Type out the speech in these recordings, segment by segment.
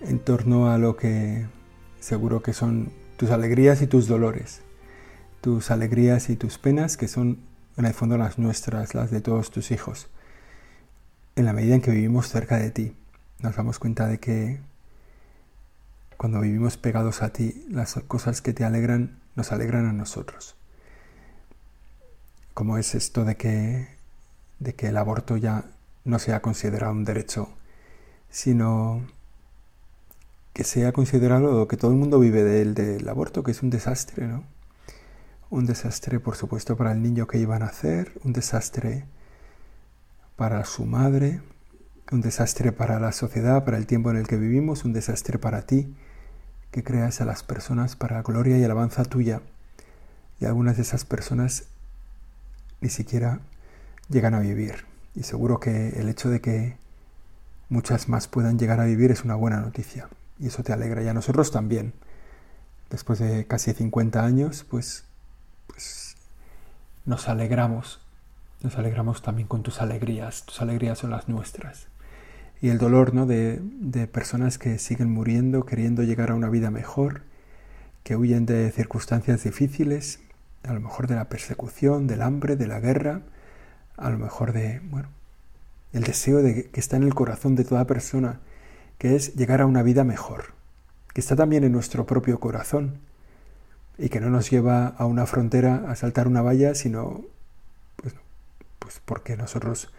en torno a lo que seguro que son tus alegrías y tus dolores, tus alegrías y tus penas que son en el fondo las nuestras, las de todos tus hijos. En la medida en que vivimos cerca de ti, nos damos cuenta de que cuando vivimos pegados a ti, las cosas que te alegran nos alegran a nosotros. Como es esto de que de que el aborto ya no sea considerado un derecho, sino que sea considerado que todo el mundo vive del, del aborto, que es un desastre, ¿no? Un desastre, por supuesto, para el niño que iba a nacer, un desastre para su madre, un desastre para la sociedad, para el tiempo en el que vivimos, un desastre para ti, que creas a las personas para la gloria y alabanza tuya. Y algunas de esas personas ni siquiera llegan a vivir. Y seguro que el hecho de que muchas más puedan llegar a vivir es una buena noticia. Y eso te alegra. Y a nosotros también. Después de casi 50 años, pues, pues nos alegramos. Nos alegramos también con tus alegrías. Tus alegrías son las nuestras. Y el dolor ¿no? de, de personas que siguen muriendo, queriendo llegar a una vida mejor, que huyen de circunstancias difíciles, a lo mejor de la persecución, del hambre, de la guerra, a lo mejor de, bueno, el deseo de que está en el corazón de toda persona, que es llegar a una vida mejor, que está también en nuestro propio corazón y que no nos lleva a una frontera a saltar una valla, sino pues, pues porque nosotros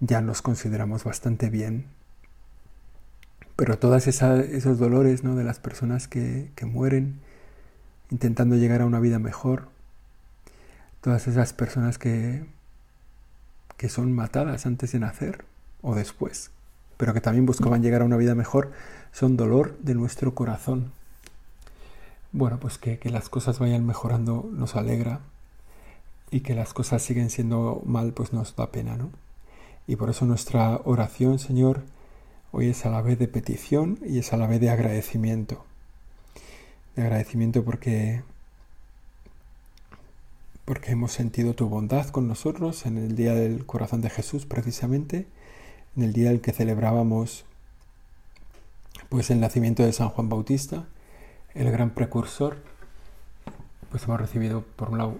ya nos consideramos bastante bien. Pero todos esos dolores ¿no? de las personas que, que mueren intentando llegar a una vida mejor, todas esas personas que que son matadas antes de nacer o después, pero que también buscaban llegar a una vida mejor, son dolor de nuestro corazón. Bueno, pues que, las cosas vayan mejorando nos alegra y que las cosas siguen siendo mal, pues nos da pena, ¿no? Y por eso nuestra oración, Señor, hoy es a la vez de petición y es a la vez de agradecimiento. De agradecimiento porque porque hemos sentido tu bondad con nosotros en el día del corazón de Jesús precisamente, en el día en que celebrábamos pues el nacimiento de San Juan Bautista, el gran precursor, pues hemos recibido por un lado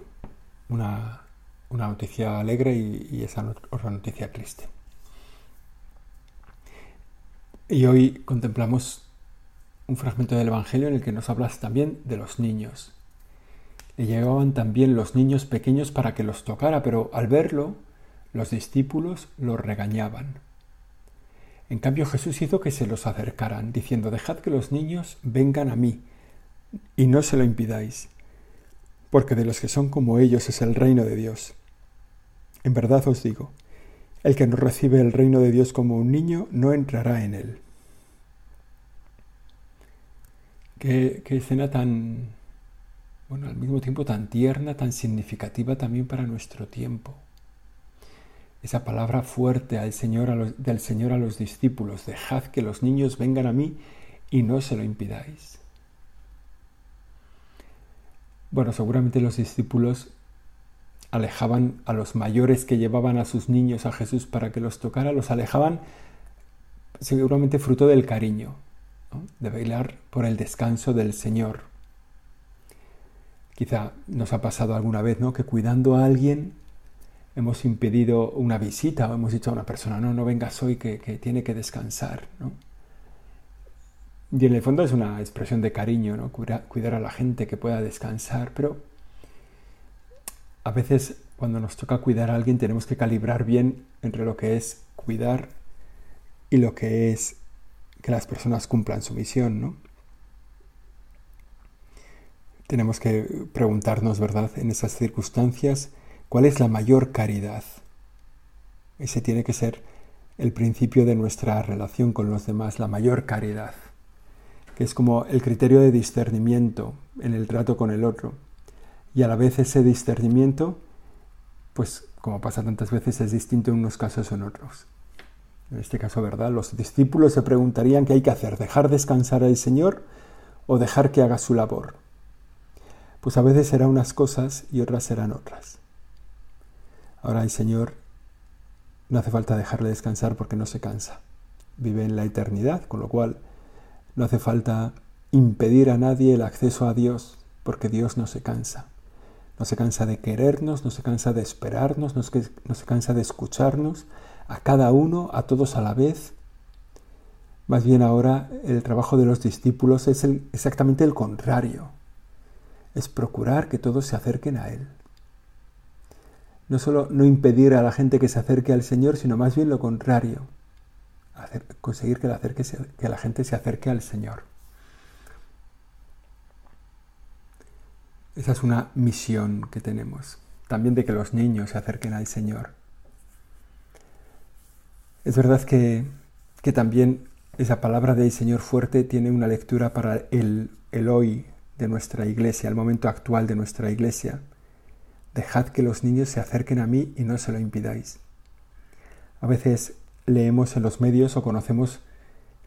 una, noticia alegre y, esa otra noticia triste. Y hoy contemplamos un fragmento del Evangelio en el que nos hablas también de los niños, le llevaban también los niños pequeños para que los tocara, pero al verlo, los discípulos los regañaban. En cambio Jesús hizo que se los acercaran, diciendo, Dejad que los niños vengan a mí, y no se lo impidáis, porque de los que son como ellos es el reino de Dios. En verdad os digo, el que no recibe el reino de Dios como un niño no entrará en él. Qué, qué escena tan, bueno, al mismo tiempo tan tierna, tan significativa también para nuestro tiempo. Esa palabra fuerte al Señor, del Señor a los discípulos, dejad que los niños vengan a mí y no se lo impidáis. Bueno, seguramente los discípulos alejaban a los mayores que llevaban a sus niños a Jesús para que los tocara, los alejaban seguramente fruto del cariño, de bailar por el descanso del Señor. Quizá nos ha pasado alguna vez, ¿no? Que cuidando a alguien hemos impedido una visita o hemos dicho a una persona, no, no vengas hoy que, tiene que descansar, ¿no? Y en el fondo es una expresión de cariño, ¿no? Cuidar, a la gente que pueda descansar, pero a veces cuando nos toca cuidar a alguien tenemos que calibrar bien entre lo que es cuidar y lo que es que las personas cumplan su misión, ¿no? Tenemos que preguntarnos, ¿verdad?, en esas circunstancias, ¿cuál es la mayor caridad? Ese tiene que ser el principio de nuestra relación con los demás, la mayor caridad, que es como el criterio de discernimiento en el trato con el otro. Y a la vez ese discernimiento, pues como pasa tantas veces, es distinto en unos casos o en otros. En este caso, ¿verdad? Los discípulos se preguntarían qué hay que hacer, dejar descansar al Señor o dejar que haga su labor. Pues a veces serán unas cosas y otras serán otras. Ahora el Señor no hace falta dejarle descansar porque no se cansa. Vive en la eternidad, con lo cual no hace falta impedir a nadie el acceso a Dios porque Dios no se cansa. No se cansa de querernos, no se cansa de esperarnos, no se, no se cansa de escucharnos, a cada uno, a todos a la vez. Más bien ahora el trabajo de los discípulos es exactamente el contrario. Es procurar que todos se acerquen a Él. No solo no impedir a la gente que se acerque al Señor, sino más bien lo contrario. conseguir que la, que gente se acerque al Señor. Esa es una misión que tenemos. También de que los niños se acerquen al Señor. Es verdad que, también esa palabra del Señor fuerte tiene una lectura para el, el hoy de nuestra iglesia, el momento actual de nuestra iglesia. Dejad que los niños se acerquen a mí y no se lo impidáis. A veces leemos en los medios o conocemos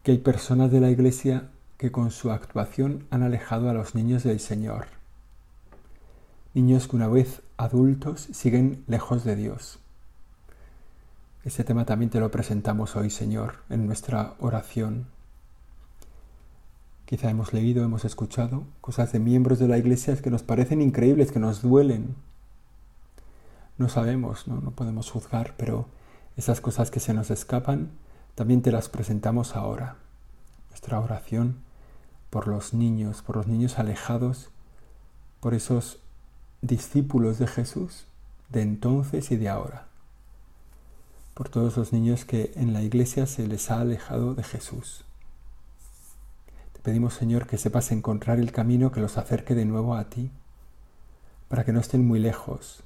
que hay personas de la iglesia que con su actuación han alejado a los niños del Señor niños que una vez adultos siguen lejos de Dios. Este tema también te lo presentamos hoy, Señor, en nuestra oración. Quizá hemos leído, hemos escuchado cosas de miembros de la iglesia que nos parecen increíbles, que nos duelen. No sabemos, no, no podemos juzgar, pero esas cosas que se nos escapan, también te las presentamos ahora. Nuestra oración por los niños, por los niños alejados, por esos discípulos de Jesús de entonces y de ahora, por todos los niños que en la iglesia se les ha alejado de Jesús. Te pedimos, Señor, que sepas encontrar el camino que los acerque de nuevo a ti, para que no estén muy lejos,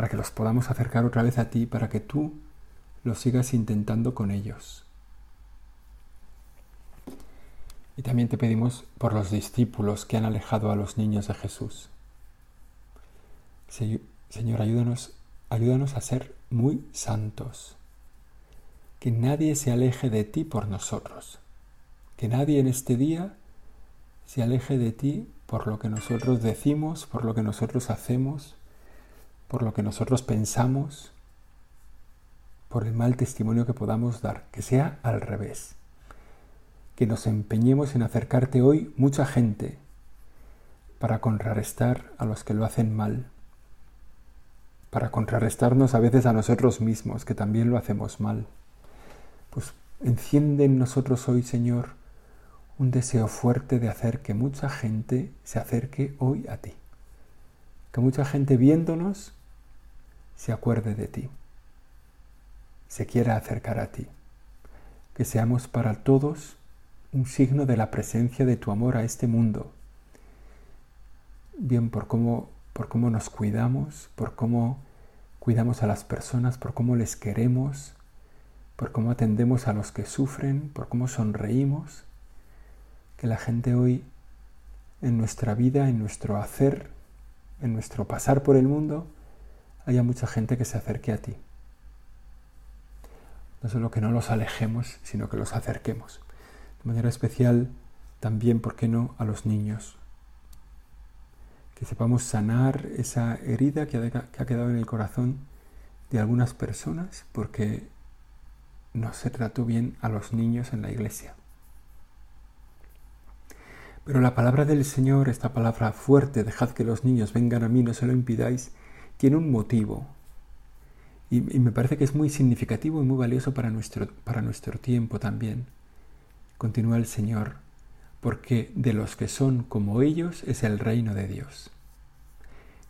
para que los podamos acercar otra vez a ti, para que tú los sigas intentando con ellos. Y también te pedimos por los discípulos que han alejado a los niños de Jesús. Señor, ayúdanos, ayúdanos a ser muy santos. Que nadie se aleje de ti por nosotros. Que nadie en este día se aleje de ti por lo que nosotros decimos, por lo que nosotros hacemos, por lo que nosotros pensamos, por el mal testimonio que podamos dar. Que sea al revés. Que nos empeñemos en acercarte hoy mucha gente para contrarrestar a los que lo hacen mal para contrarrestarnos a veces a nosotros mismos, que también lo hacemos mal. Pues enciende en nosotros hoy, Señor, un deseo fuerte de hacer que mucha gente se acerque hoy a ti. Que mucha gente viéndonos se acuerde de ti, se quiera acercar a ti. Que seamos para todos un signo de la presencia de tu amor a este mundo. Bien por cómo por cómo nos cuidamos, por cómo cuidamos a las personas, por cómo les queremos, por cómo atendemos a los que sufren, por cómo sonreímos. Que la gente hoy en nuestra vida, en nuestro hacer, en nuestro pasar por el mundo, haya mucha gente que se acerque a ti. No solo que no los alejemos, sino que los acerquemos. De manera especial, también, ¿por qué no?, a los niños que sepamos sanar esa herida que ha, quedado en el corazón de algunas personas porque no se trató bien a los niños en la iglesia. Pero la palabra del Señor, esta palabra fuerte, dejad que los niños vengan a mí, no se lo impidáis, tiene un motivo. Y, me parece que es muy significativo y muy valioso para nuestro, para nuestro tiempo también. Continúa el Señor porque de los que son como ellos es el reino de Dios.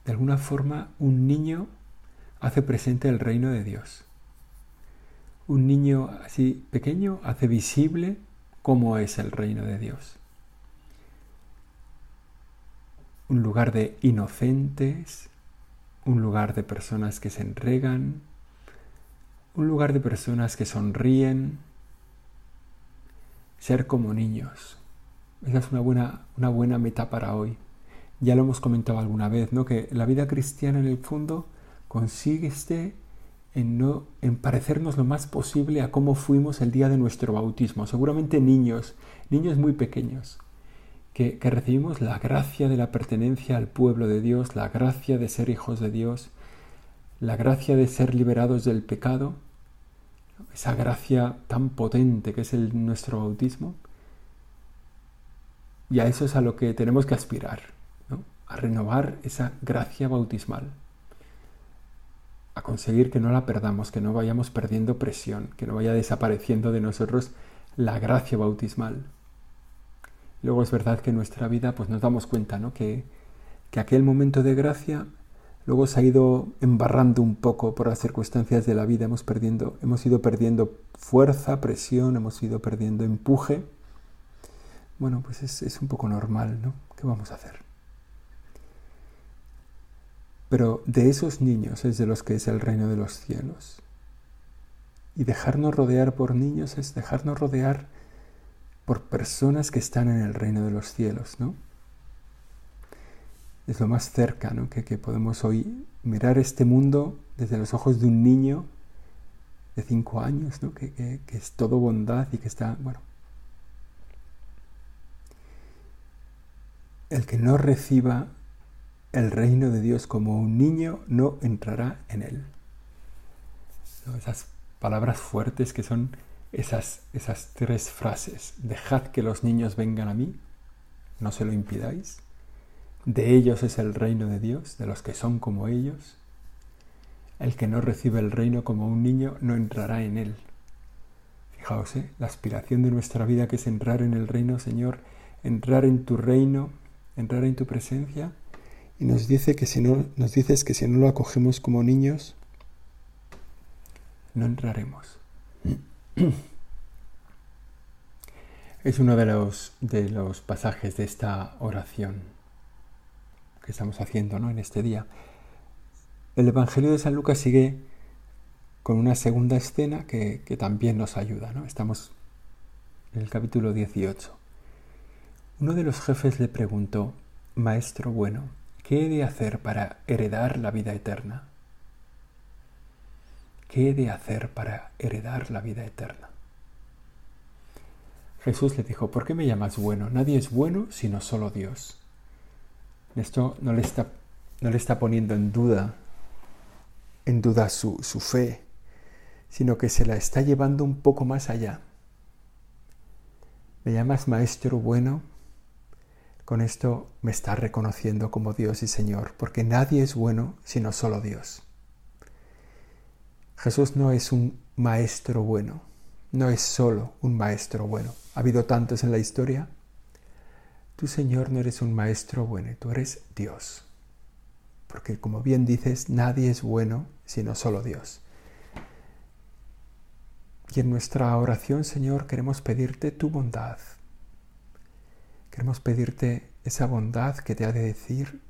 De alguna forma, un niño hace presente el reino de Dios. Un niño así pequeño hace visible cómo es el reino de Dios. Un lugar de inocentes, un lugar de personas que se entregan, un lugar de personas que sonríen, ser como niños. Esa es una buena, una buena meta para hoy. Ya lo hemos comentado alguna vez, ¿no? Que la vida cristiana en el fondo consigue este en, no, en parecernos lo más posible a cómo fuimos el día de nuestro bautismo. Seguramente niños, niños muy pequeños, que, recibimos la gracia de la pertenencia al pueblo de Dios, la gracia de ser hijos de Dios, la gracia de ser liberados del pecado, esa gracia tan potente que es el, nuestro bautismo. Y a eso es a lo que tenemos que aspirar, a renovar esa gracia bautismal a conseguir que no la perdamos, que no vayamos perdiendo presión, que no vaya desapareciendo de nosotros la gracia bautismal. Luego es verdad que nuestra vida pues nos damos cuenta ¿no? que, que aquel momento de gracia luego se ha ido embarrando un poco por las circunstancias de la vida, hemos, perdiendo, hemos ido perdiendo fuerza, presión, hemos ido perdiendo empuje. Bueno, pues es, es un poco normal, ¿no? ¿Qué vamos a hacer? Pero de esos niños es de los que es el reino de los cielos. Y dejarnos rodear por niños es dejarnos rodear por personas que están en el reino de los cielos, ¿no? Es lo más cerca que, podemos hoy mirar este mundo desde los ojos de un niño de cinco años, ¿no? que, que es todo bondad y que está, bueno. El que no reciba el reino de Dios como un niño no entrará en él. Esas palabras fuertes que son esas, esas tres frases. Dejad que los niños vengan a mí, no se lo impidáis. De ellos es el reino de Dios, de los que son como ellos. El que no recibe el reino como un niño no entrará en él. Fijaos, ¿eh? la aspiración de nuestra vida que es entrar en el reino, Señor, entrar en tu reino, entrar en tu presencia y nos dice que si no nos dices que si no lo acogemos como niños no entraremos. Es uno de los, de los pasajes de esta oración que estamos haciendo ¿no? en este día. El Evangelio de San Lucas sigue con una segunda escena que, que también nos ayuda. ¿no? Estamos en el capítulo 18. Uno de los jefes le preguntó, Maestro bueno, ¿Qué he de hacer para heredar la vida eterna? ¿Qué he de hacer para heredar la vida eterna? Jesús le dijo, ¿por qué me llamas bueno? Nadie es bueno sino solo Dios. Esto no le está, no le está poniendo en duda, en duda su, su fe, sino que se la está llevando un poco más allá. ¿Me llamas maestro bueno? Con esto me está reconociendo como Dios y Señor, porque nadie es bueno sino solo Dios. Jesús no es un maestro bueno, no es solo un maestro bueno. Ha habido tantos en la historia. Tú, Señor, no eres un maestro bueno, tú eres Dios. Porque como bien dices, nadie es bueno sino solo Dios. Y en nuestra oración, Señor, queremos pedirte tu bondad, Queremos pedirte esa bondad que te ha de decir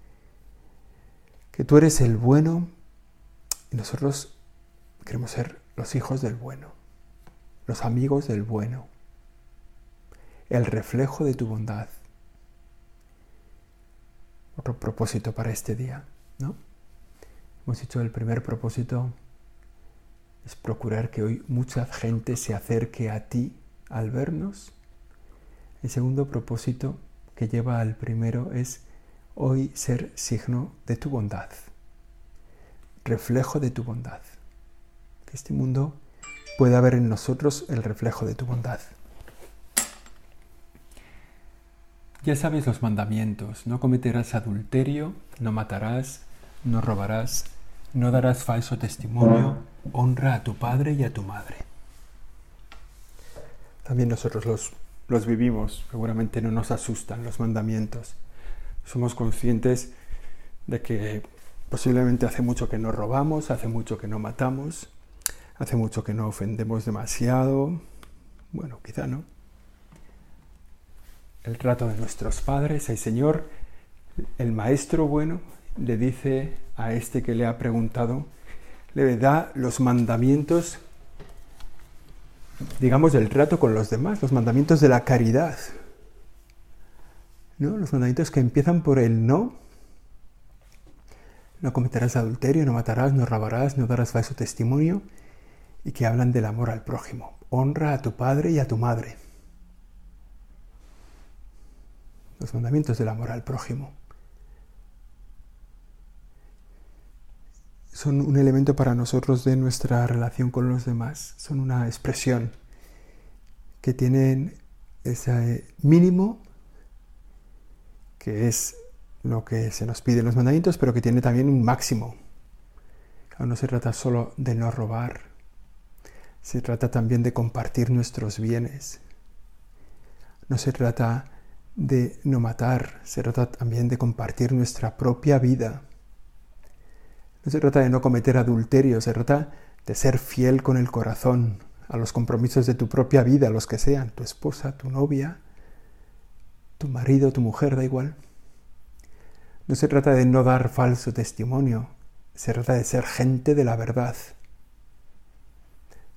que tú eres el bueno y nosotros queremos ser los hijos del bueno, los amigos del bueno, el reflejo de tu bondad. Otro propósito para este día, ¿no? Hemos dicho el primer propósito es procurar que hoy mucha gente se acerque a ti al vernos el segundo propósito que lleva al primero es hoy ser signo de tu bondad, reflejo de tu bondad. Que este mundo pueda ver en nosotros el reflejo de tu bondad. Ya sabes los mandamientos, no cometerás adulterio, no matarás, no robarás, no darás falso testimonio, honra a tu padre y a tu madre. También nosotros los los vivimos, seguramente no nos asustan los mandamientos. Somos conscientes de que posiblemente hace mucho que no robamos, hace mucho que no matamos, hace mucho que no ofendemos demasiado. Bueno, quizá no. El trato de nuestros padres, el Señor, el Maestro bueno, le dice a este que le ha preguntado, le da los mandamientos digamos, del trato con los demás, los mandamientos de la caridad. ¿No? Los mandamientos que empiezan por el no. No cometerás adulterio, no matarás, no robarás, no darás falso testimonio. Y que hablan del amor al prójimo. Honra a tu padre y a tu madre. Los mandamientos del amor al prójimo. son un elemento para nosotros de nuestra relación con los demás, son una expresión que tienen ese mínimo que es lo que se nos pide en los mandamientos, pero que tiene también un máximo. no se trata solo de no robar, se trata también de compartir nuestros bienes. No se trata de no matar, se trata también de compartir nuestra propia vida no se trata de no cometer adulterio, se trata de ser fiel con el corazón a los compromisos de tu propia vida, los que sean, tu esposa, tu novia, tu marido, tu mujer, da igual. No se trata de no dar falso testimonio, se trata de ser gente de la verdad.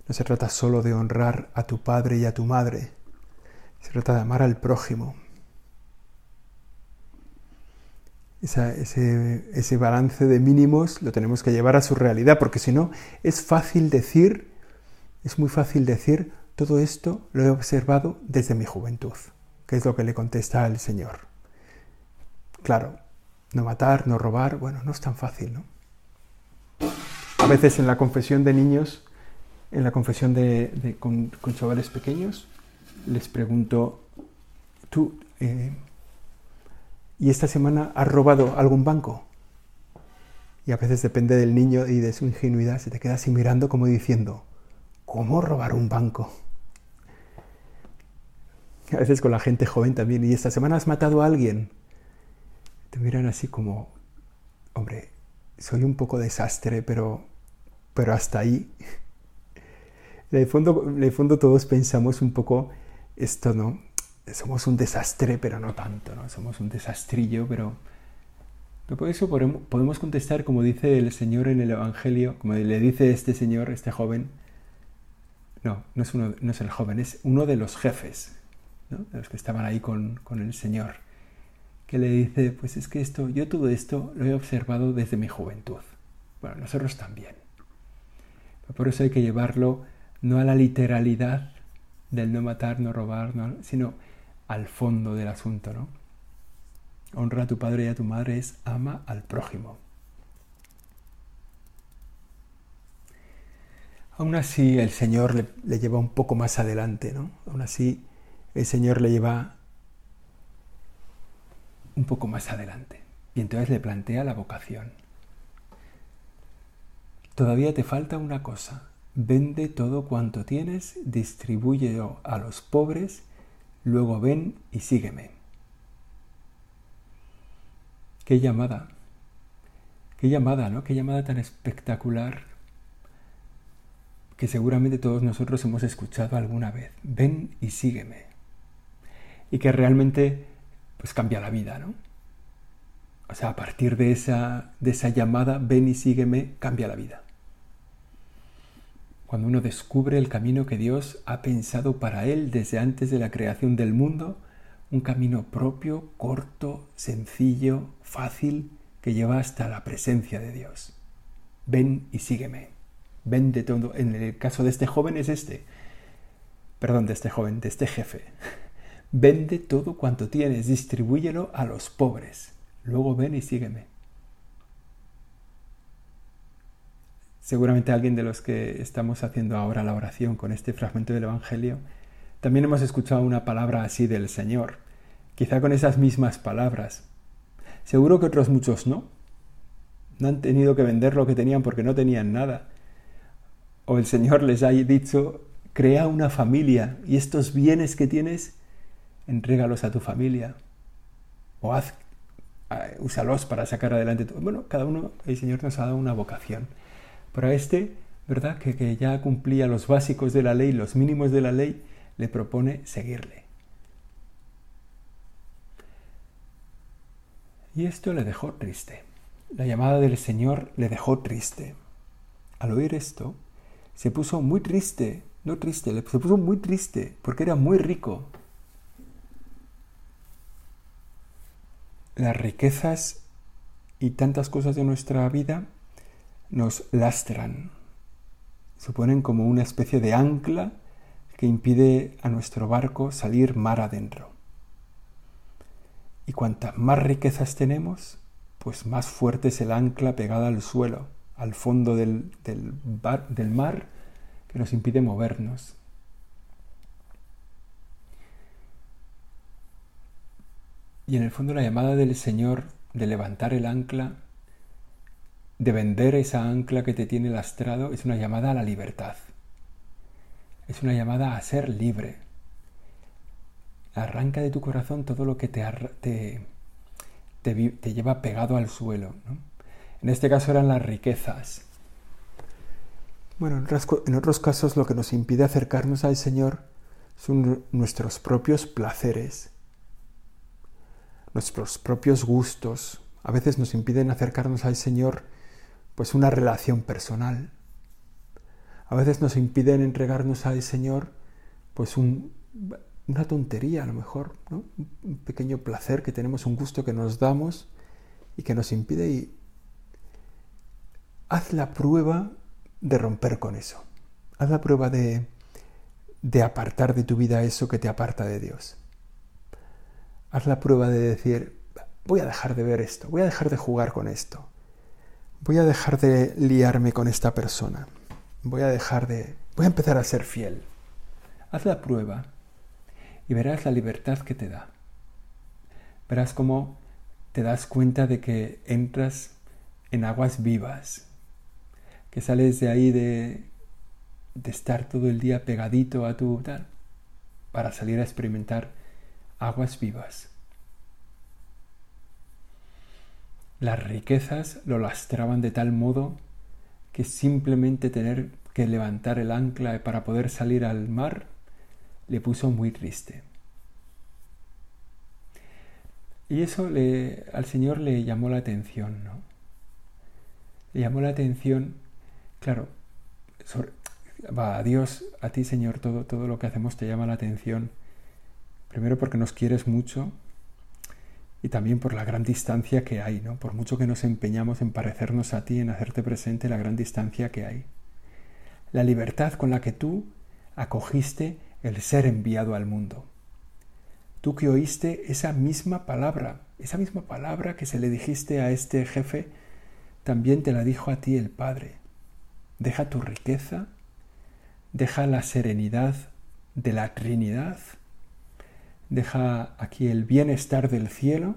No se trata solo de honrar a tu padre y a tu madre, se trata de amar al prójimo, ese, ese balance de mínimos lo tenemos que llevar a su realidad, porque si no, es fácil decir, es muy fácil decir, todo esto lo he observado desde mi juventud, que es lo que le contesta al Señor. Claro, no matar, no robar, bueno, no es tan fácil, ¿no? A veces en la confesión de niños, en la confesión de, con, chavales pequeños, les pregunto, tú, eh, y esta semana has robado algún banco. Y a veces depende del niño y de su ingenuidad, se te queda así mirando como diciendo, ¿cómo robar un banco? A veces con la gente joven también, y esta semana has matado a alguien. Te miran así como, hombre, soy un poco desastre, pero, pero hasta ahí. El, fondo, el fondo todos pensamos un poco esto, ¿no? somos un desastre, pero no tanto, ¿no? Somos un desastrillo, pero... por eso podemos contestar como dice el Señor en el Evangelio, como le dice este Señor, este joven, no, no es, uno, no es el joven, es uno de los jefes, ¿no? de los que estaban ahí con, con el Señor, que le dice, pues es que esto, yo todo esto lo he observado desde mi juventud. Bueno, nosotros también. Por eso hay que llevarlo no a la literalidad del no matar, no robar, sino al fondo del asunto, ¿no? Honra a tu padre y a tu madre es ama al prójimo. Aún así el Señor le, lleva un poco más adelante, ¿no? Aún así el Señor le lleva un poco más adelante. Y entonces le plantea la vocación. Todavía te falta una cosa. Vende todo cuanto tienes, distribúyelo a los pobres Luego ven y sígueme. Qué llamada. Qué llamada, ¿no? Qué llamada tan espectacular que seguramente todos nosotros hemos escuchado alguna vez. Ven y sígueme. Y que realmente pues cambia la vida, ¿no? O sea, a partir de esa, de esa llamada, ven y sígueme, cambia la vida cuando uno descubre el camino que Dios ha pensado para él desde antes de la creación del mundo, un camino propio, corto, sencillo, fácil, que lleva hasta la presencia de Dios. Ven y sígueme. Ven de todo. En el caso de este joven es este. Perdón, de este joven, de este jefe. Vende todo cuanto tienes, distribúyelo a los pobres. Luego ven y sígueme. Seguramente alguien de los que estamos haciendo ahora la oración con este fragmento del Evangelio, también hemos escuchado una palabra así del Señor, quizá con esas mismas palabras. Seguro que otros muchos no. No han tenido que vender lo que tenían porque no tenían nada. O el Señor les ha dicho, crea una familia y estos bienes que tienes, entrégalos a tu familia. O haz, úsalos para sacar adelante. Bueno, cada uno, el Señor nos ha dado una vocación. Para este, ¿verdad? Que, que ya cumplía los básicos de la ley, los mínimos de la ley, le propone seguirle. Y esto le dejó triste. La llamada del Señor le dejó triste. Al oír esto, se puso muy triste no triste, se puso muy triste porque era muy rico. Las riquezas y tantas cosas de nuestra vida nos lastran, suponen como una especie de ancla que impide a nuestro barco salir mar adentro. Y cuantas más riquezas tenemos, pues más fuerte es el ancla pegada al suelo, al fondo del, del, del mar, que nos impide movernos. Y en el fondo la llamada del Señor de levantar el ancla, de vender esa ancla que te tiene lastrado, es una llamada a la libertad. Es una llamada a ser libre. Arranca de tu corazón todo lo que te, te, te, lleva pegado al suelo. En este caso eran las riquezas. Bueno, en otros casos lo que nos impide acercarnos al Señor son nuestros propios placeres, nuestros propios gustos. A veces nos impiden acercarnos al Señor pues una relación personal. A veces nos impiden entregarnos al Señor pues una tontería a lo mejor, un pequeño placer que tenemos, un gusto que nos damos y que nos impide y haz la prueba de romper con eso. Haz la prueba de, de apartar de tu vida eso que te aparta de Dios. Haz la prueba de decir, voy a dejar de ver esto, voy a dejar de jugar con esto, voy a dejar de liarme con esta persona, voy a dejar de... voy a empezar a ser fiel. Haz la prueba y verás la libertad que te da. Verás cómo te das cuenta de que entras en aguas vivas, que sales de ahí de, de estar todo el día pegadito a tu para salir a experimentar aguas vivas. Las riquezas lo lastraban de tal modo que simplemente tener que levantar el ancla para poder salir al mar le puso muy triste. Y eso le, al Señor le llamó la atención, ¿no? Le llamó la atención Claro, va a Dios, a ti Señor, todo, todo lo que hacemos te llama la atención. Primero porque nos quieres mucho y también por la gran distancia que hay, ¿no? Por mucho que nos empeñamos en parecernos a ti, en hacerte presente, la gran distancia que hay. La libertad con la que tú acogiste el ser enviado al mundo. Tú que oíste esa misma palabra, esa misma palabra que se le dijiste a este jefe, también te la dijo a ti el Padre. Deja tu riqueza, deja la serenidad de la Trinidad, deja aquí el bienestar del cielo,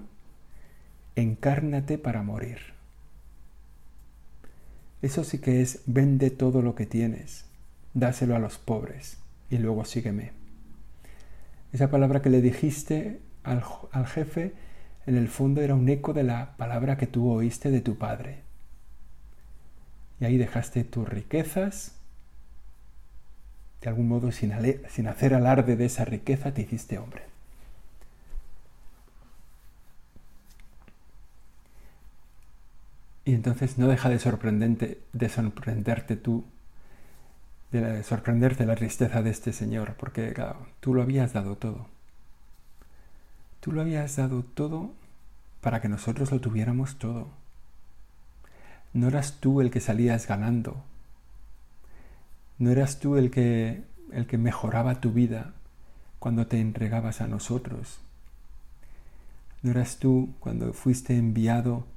encárnate para morir. Eso sí que es vende todo lo que tienes, dáselo a los pobres y luego sígueme. Esa palabra que le dijiste al, al jefe en el fondo era un eco de la palabra que tú oíste de tu padre y ahí dejaste tus riquezas. De algún modo, sin, sin hacer alarde de esa riqueza, te hiciste hombre. Y entonces no deja de, de sorprenderte tú, de sorprenderte la tristeza de este Señor, porque tú lo habías dado todo. Tú lo habías dado todo para que nosotros lo tuviéramos todo. No eras tú el que salías ganando. No eras tú el que, el que mejoraba tu vida cuando te entregabas a nosotros. No eras tú cuando fuiste enviado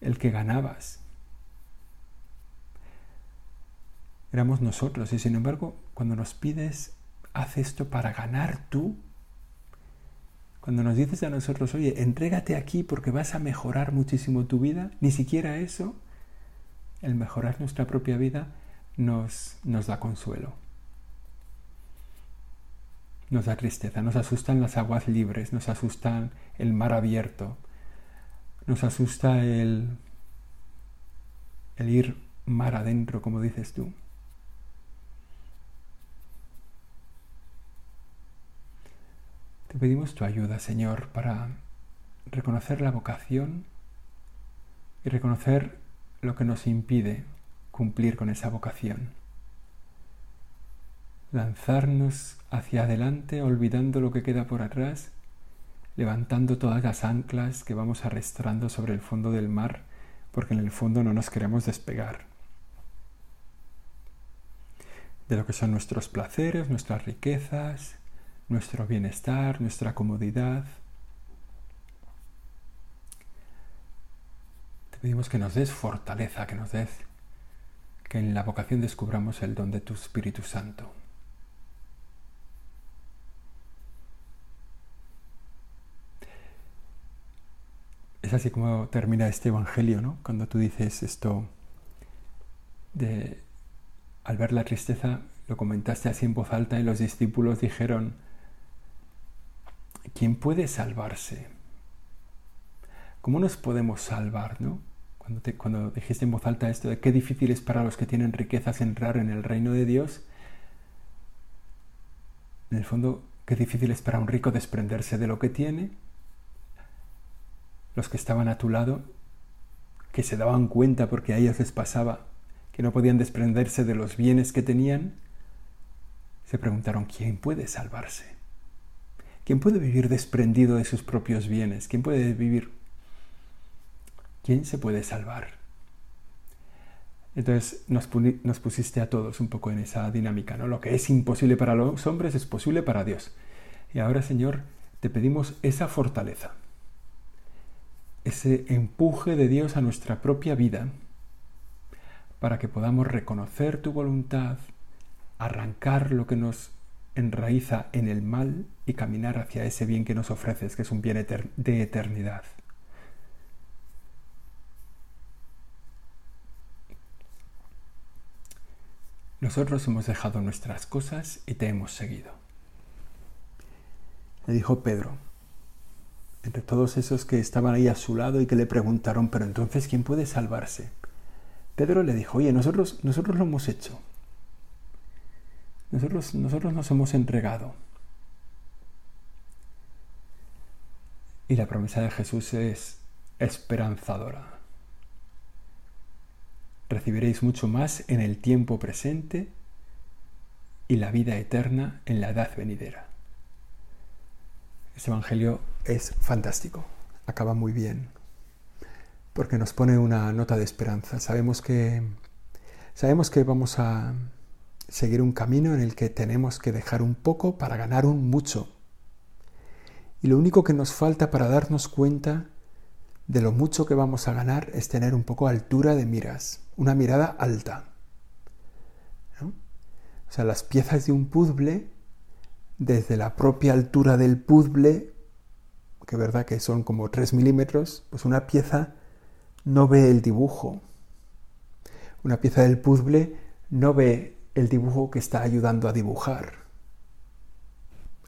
el que ganabas. Éramos nosotros y sin embargo cuando nos pides, haz esto para ganar tú. Cuando nos dices a nosotros, oye, entrégate aquí porque vas a mejorar muchísimo tu vida, ni siquiera eso, el mejorar nuestra propia vida nos, nos da consuelo. Nos da tristeza, nos asustan las aguas libres, nos asustan el mar abierto, nos asusta el, el ir mar adentro, como dices tú. Te pedimos tu ayuda, Señor, para reconocer la vocación y reconocer lo que nos impide cumplir con esa vocación. lanzarnos hacia adelante olvidando lo que queda por atrás, levantando todas las anclas que vamos arrastrando sobre el fondo del mar, porque en el fondo no nos queremos despegar de lo que son nuestros placeres, nuestras riquezas, nuestro bienestar, nuestra comodidad. Te pedimos que nos des fortaleza, que nos des, que en la vocación descubramos el don de tu Espíritu Santo. Es así como termina este Evangelio, ¿no? Cuando tú dices esto de, al ver la tristeza, lo comentaste así en voz alta y los discípulos dijeron, ¿quién puede salvarse? ¿Cómo nos podemos salvar, no? Cuando, cuando dijiste en voz alta esto de qué difícil es para los que tienen riquezas entrar en el reino de Dios, en el fondo, qué difícil es para un rico desprenderse de lo que tiene. Los que estaban a tu lado, que se daban cuenta porque a ellos les pasaba, que no podían desprenderse de los bienes que tenían, se preguntaron, ¿quién puede salvarse? ¿Quién puede vivir desprendido de sus propios bienes? ¿Quién puede vivir? ¿Quién se puede salvar? Entonces nos, pusiste a todos un poco en esa dinámica, ¿no? Lo que es imposible para los hombres es posible para Dios. Y ahora, Señor, te pedimos esa fortaleza, ese empuje de Dios a nuestra propia vida, para que podamos reconocer tu voluntad, arrancar lo que nos enraiza en el mal y caminar hacia ese bien que nos ofreces, que es un bien de eternidad. Nosotros hemos dejado nuestras cosas y te hemos seguido. Le dijo Pedro, entre todos esos que estaban ahí a su lado y que le preguntaron, pero entonces, ¿quién puede salvarse? Pedro le dijo, oye, nosotros, nosotros lo hemos hecho. Nosotros, nosotros nos hemos entregado. Y la promesa de Jesús es esperanzadora. Recibiréis mucho más en el tiempo presente y la vida eterna en la edad venidera. Este Evangelio es fantástico, acaba muy bien, porque nos pone una nota de esperanza. Sabemos que, sabemos que vamos a, seguir un camino en el que tenemos que dejar un poco para ganar un mucho. Y lo único que nos falta para darnos cuenta de lo mucho que vamos a ganar es tener un poco altura de miras, una mirada alta. O sea, las piezas de un puzzle, desde la propia altura del puzzle, que verdad que son como 3 milímetros, pues una pieza no ve el dibujo. Una pieza del puzzle no ve el dibujo que está ayudando a dibujar.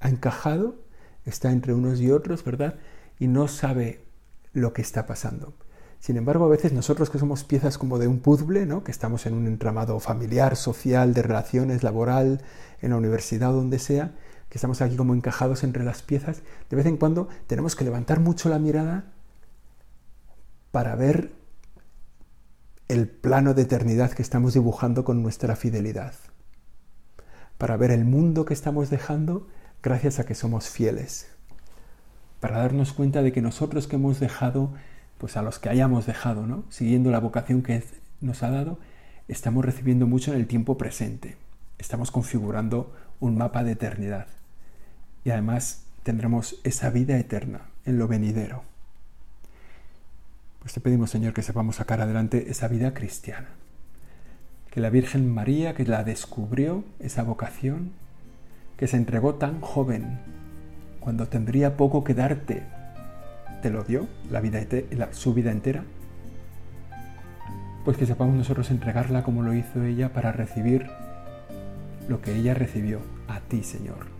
Ha encajado, está entre unos y otros, ¿verdad? Y no sabe lo que está pasando. Sin embargo, a veces nosotros que somos piezas como de un puzzle, ¿no? que estamos en un entramado familiar, social, de relaciones, laboral, en la universidad, donde sea, que estamos aquí como encajados entre las piezas, de vez en cuando tenemos que levantar mucho la mirada para ver el plano de eternidad que estamos dibujando con nuestra fidelidad, para ver el mundo que estamos dejando gracias a que somos fieles, para darnos cuenta de que nosotros que hemos dejado, pues a los que hayamos dejado, ¿no? siguiendo la vocación que nos ha dado, estamos recibiendo mucho en el tiempo presente, estamos configurando un mapa de eternidad y además tendremos esa vida eterna en lo venidero. Pues te pedimos, Señor, que sepamos sacar adelante esa vida cristiana. Que la Virgen María, que la descubrió, esa vocación, que se entregó tan joven, cuando tendría poco que darte, te lo dio, la vida, su vida entera. Pues que sepamos nosotros entregarla como lo hizo ella para recibir lo que ella recibió a ti, Señor.